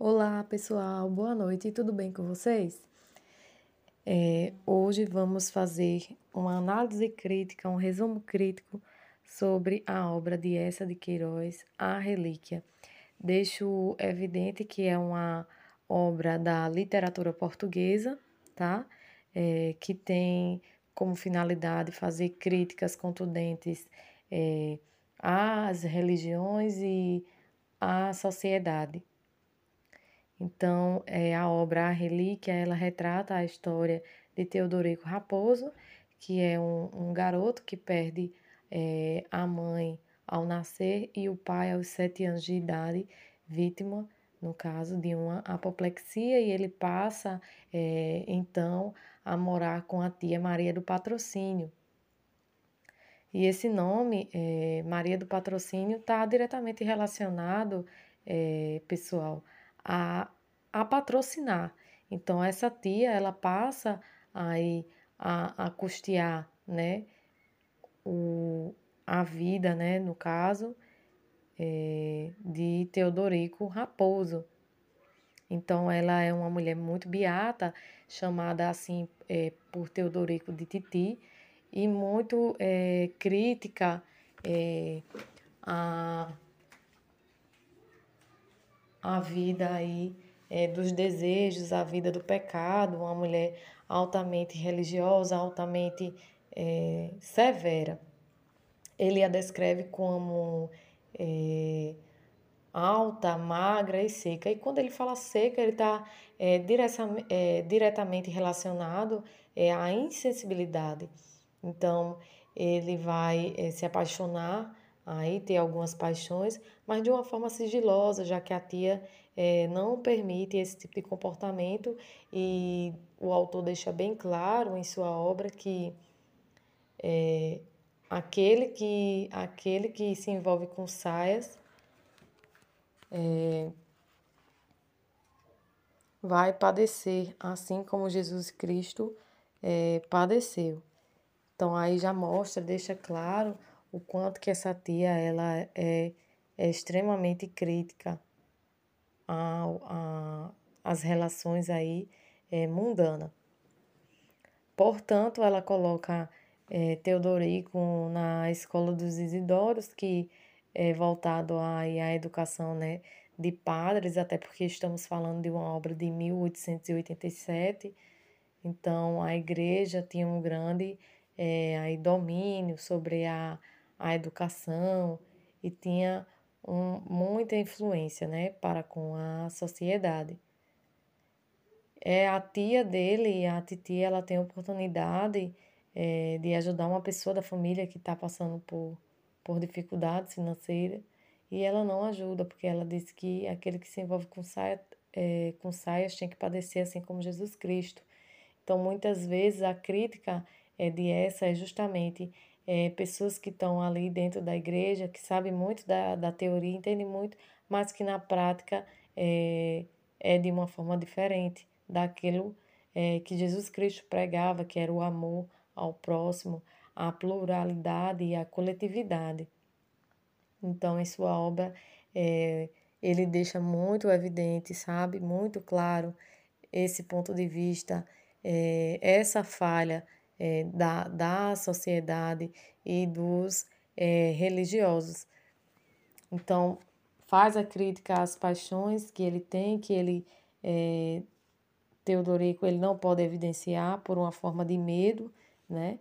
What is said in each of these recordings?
Olá, pessoal, boa noite, tudo bem com vocês? É, hoje vamos fazer uma análise crítica, um resumo crítico sobre a obra de Essa de Queiroz, A Relíquia. Deixo evidente que é uma obra da literatura portuguesa, tá? É, que tem como finalidade fazer críticas contundentes é, às religiões e à sociedade. Então, é, a obra A Relíquia, ela retrata a história de Teodorico Raposo, que é um, um garoto que perde é, a mãe ao nascer e o pai aos sete anos de idade, vítima, no caso, de uma apoplexia, e ele passa, é, então, a morar com a tia Maria do Patrocínio. E esse nome, é, Maria do Patrocínio, está diretamente relacionado, é, pessoal, a, a patrocinar. Então, essa tia, ela passa aí a, a custear, né, o, a vida, né, no caso, é, de Teodorico Raposo. Então, ela é uma mulher muito beata, chamada assim é, por Teodorico de Titi, e muito é, crítica é, a a vida aí é, dos desejos, a vida do pecado, uma mulher altamente religiosa, altamente é, severa. Ele a descreve como é, alta, magra e seca. E quando ele fala seca, ele está é, é, diretamente relacionado é, à insensibilidade. Então, ele vai é, se apaixonar aí ter algumas paixões, mas de uma forma sigilosa, já que a tia é, não permite esse tipo de comportamento e o autor deixa bem claro em sua obra que é, aquele que aquele que se envolve com saias é, vai padecer, assim como Jesus Cristo é, padeceu. Então aí já mostra, deixa claro o quanto que essa tia ela é, é extremamente crítica às relações aí é, mundana. Portanto, ela coloca é, Teodorico na escola dos Isidoros, que é voltado à, à educação né, de padres, até porque estamos falando de uma obra de 1887. Então, a igreja tinha um grande é, aí, domínio sobre a a educação e tinha um, muita influência né, para com a sociedade. É a tia dele, a titia, ela tem a oportunidade é, de ajudar uma pessoa da família que está passando por, por dificuldades financeiras e ela não ajuda, porque ela diz que aquele que se envolve com, saia, é, com saias tem que padecer assim como Jesus Cristo. Então, muitas vezes a crítica é de essa é justamente é, pessoas que estão ali dentro da igreja, que sabem muito da, da teoria, entendem muito, mas que na prática é, é de uma forma diferente daquilo é, que Jesus Cristo pregava, que era o amor ao próximo, a pluralidade e a coletividade. Então, em sua obra, é, ele deixa muito evidente, sabe, muito claro esse ponto de vista, é, essa falha é, da, da sociedade e dos é, religiosos. Então, faz a crítica às paixões que ele tem, que ele, é, Teodorico, ele não pode evidenciar por uma forma de medo, né?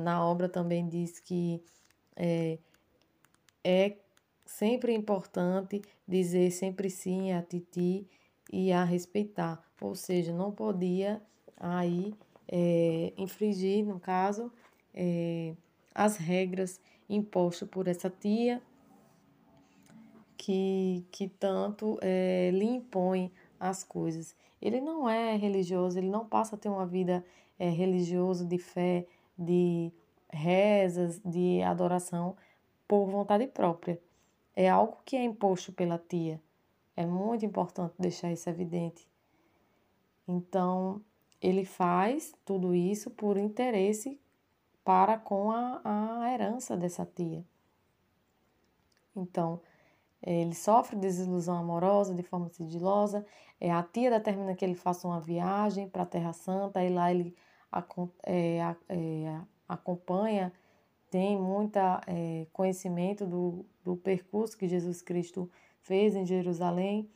Na obra também diz que é, é sempre importante dizer sempre sim a Titi e a respeitar, ou seja, não podia aí é, infringir, no caso, é, as regras impostas por essa tia que, que tanto é, lhe impõe as coisas. Ele não é religioso, ele não passa a ter uma vida é, religiosa, de fé, de rezas, de adoração por vontade própria. É algo que é imposto pela tia. É muito importante deixar isso evidente. Então, ele faz tudo isso por interesse para com a, a herança dessa tia. Então, ele sofre desilusão amorosa de forma sigilosa. É, a tia determina que ele faça uma viagem para a Terra Santa e lá ele é, é, acompanha, tem muito é, conhecimento do, do percurso que Jesus Cristo fez em Jerusalém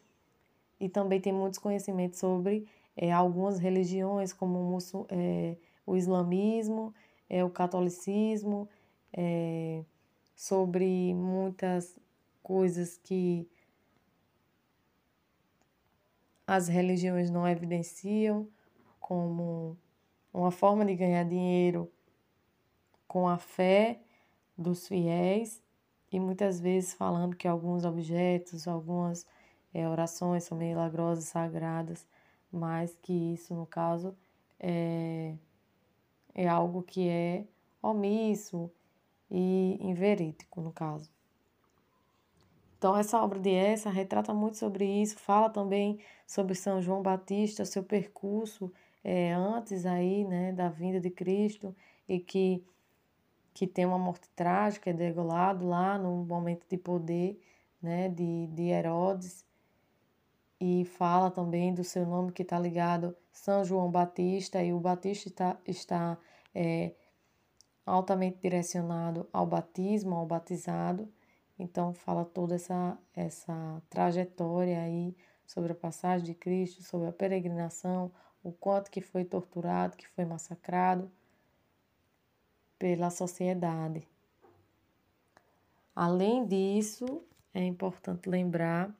e também tem muitos conhecimentos sobre é, algumas religiões, como o, é, o islamismo, é, o catolicismo, é, sobre muitas coisas que as religiões não evidenciam, como uma forma de ganhar dinheiro com a fé dos fiéis e muitas vezes falando que alguns objetos, algumas é, orações são milagrosas, sagradas, mas que isso, no caso, é, é algo que é omisso e inverídico, no caso. Então, essa obra de essa retrata muito sobre isso, fala também sobre São João Batista, seu percurso é, antes aí, né, da vinda de Cristo e que, que tem uma morte trágica, é degolado lá no momento de poder, né, de, de Herodes e fala também do seu nome que está ligado São João Batista e o Batista está, está é, altamente direcionado ao batismo, ao batizado então fala toda essa, essa trajetória aí sobre a passagem de Cristo, sobre a peregrinação, o quanto que foi torturado, que foi massacrado pela sociedade. Além disso, é importante lembrar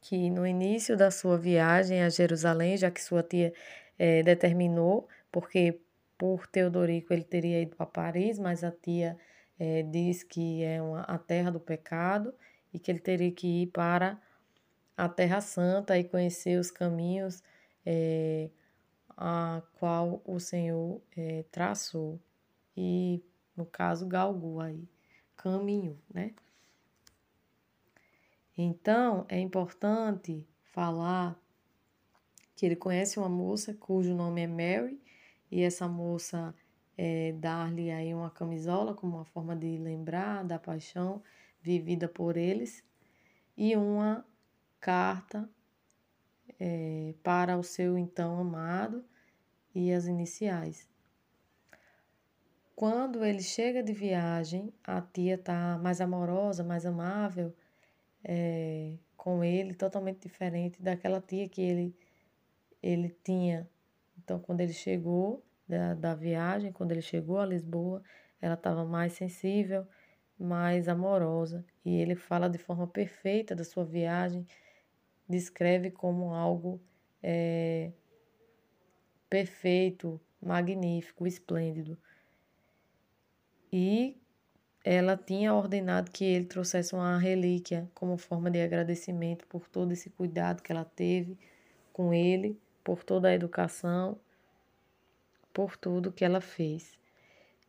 que no início da sua viagem a Jerusalém, já que sua tia é, determinou, porque por Teodorico ele teria ido para Paris, mas a tia é, diz que é uma, a terra do pecado e que ele teria que ir para a Terra Santa e conhecer os caminhos é, a qual o Senhor é, traçou e, no caso, galgou aí, caminho, né? Então, é importante falar que ele conhece uma moça cujo nome é Mary e essa moça é, dar-lhe aí uma camisola como uma forma de lembrar da paixão vivida por eles e uma carta é, para o seu então amado e as iniciais. Quando ele chega de viagem, a tia está mais amorosa, mais amável é, com ele, totalmente diferente daquela tia que ele, ele tinha. Então, quando ele chegou, da, da viagem, quando ele chegou a Lisboa, ela estava mais sensível, mais amorosa. E ele fala de forma perfeita da sua viagem, descreve como algo é, perfeito, magnífico, esplêndido. E ela tinha ordenado que ele trouxesse uma relíquia como forma de agradecimento por todo esse cuidado que ela teve com ele, por toda a educação por tudo que ela fez.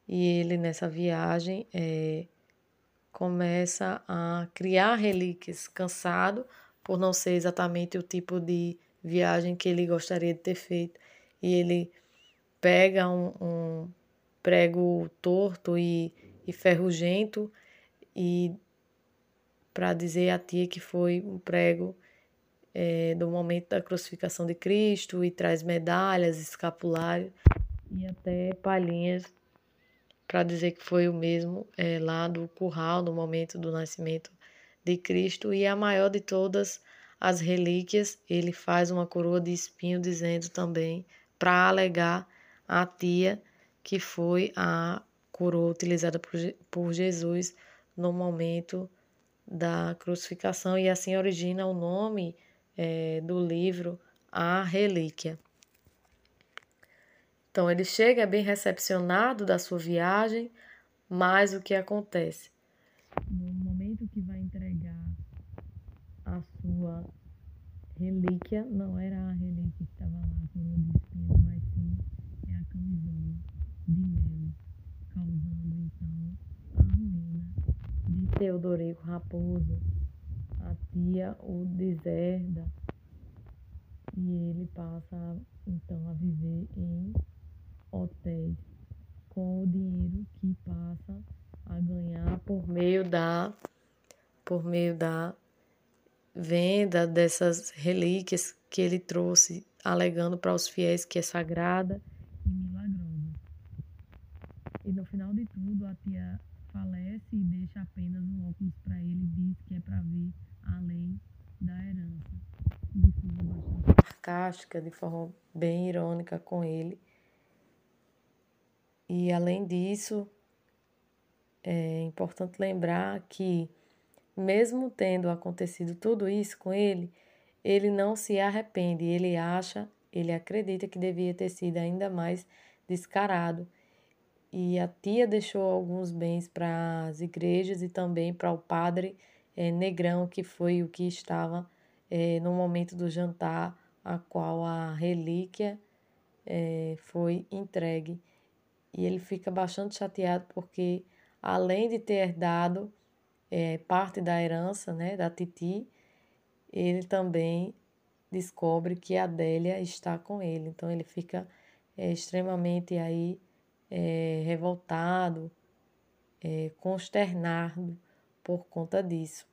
E ele, nessa viagem, é, começa a criar relíquias, cansado por não ser exatamente o tipo de viagem que ele gostaria de ter feito. E ele pega um, um prego torto e, e ferrugento e para dizer a tia que foi um prego é, do momento da crucificação de Cristo e traz medalhas, escapulário e até palhinhas para dizer que foi o mesmo é, lá do curral no momento do nascimento de Cristo. E a maior de todas as relíquias ele faz uma coroa de espinho dizendo também para alegar a tia que foi a coroa utilizada por, por Jesus no momento da crucificação e assim origina o nome é, do livro A Relíquia. Então ele chega, bem recepcionado da sua viagem, mas o que acontece? No momento que vai entregar a sua relíquia, não era a relíquia que estava lá, a coroa de espinhos, mas sim é a camisola de mel, causando então a ruína de Teodorico Raposo. A tia o deserda e ele passa então a viver em hotéis com o dinheiro que passa a ganhar por meio da por meio da venda dessas relíquias que ele trouxe, alegando para os fiéis que é sagrada e milagrosa. E no final de tudo, a tia falece e deixa apenas um óculos para ele e diz que é para ver além da herança. De forma sarcástica, de forma bem irônica com ele. E além disso, é importante lembrar que, mesmo tendo acontecido tudo isso com ele, ele não se arrepende, ele acha, ele acredita que devia ter sido ainda mais descarado e a tia deixou alguns bens para as igrejas e também para o padre é, Negrão, que foi o que estava é, no momento do jantar, a qual a relíquia é, foi entregue. E ele fica bastante chateado porque, além de ter herdado parte da herança né, da Titi, ele também descobre que a Adélia está com ele. Então ele fica extremamente aí é, revoltado, é, consternado por conta disso.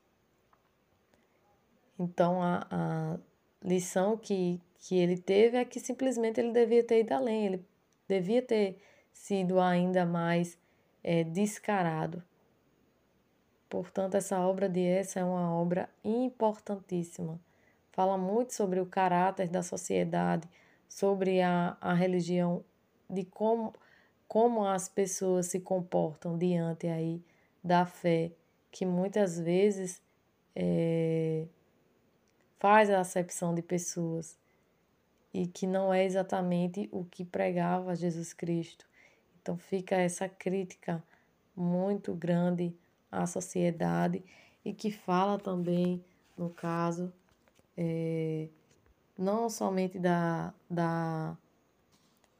Então, a, a lição que, que ele teve é que simplesmente ele devia ter ido além, ele devia ter sido ainda mais é, descarado. Portanto, essa obra de essa é uma obra importantíssima. Fala muito sobre o caráter da sociedade, sobre a, a religião, de como como as pessoas se comportam diante aí da fé, que muitas vezes é, faz a acepção de pessoas e que não é exatamente o que pregava Jesus Cristo. Então fica essa crítica muito grande à sociedade e que fala também, no caso, é, não somente da, da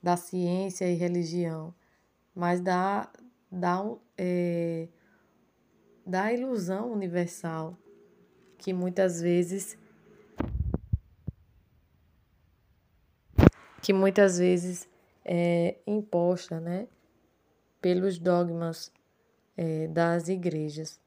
da ciência e religião, mas da, da, é, ilusão universal que muitas vezes que muitas vezes é imposta, né, pelos dogmas é, das igrejas.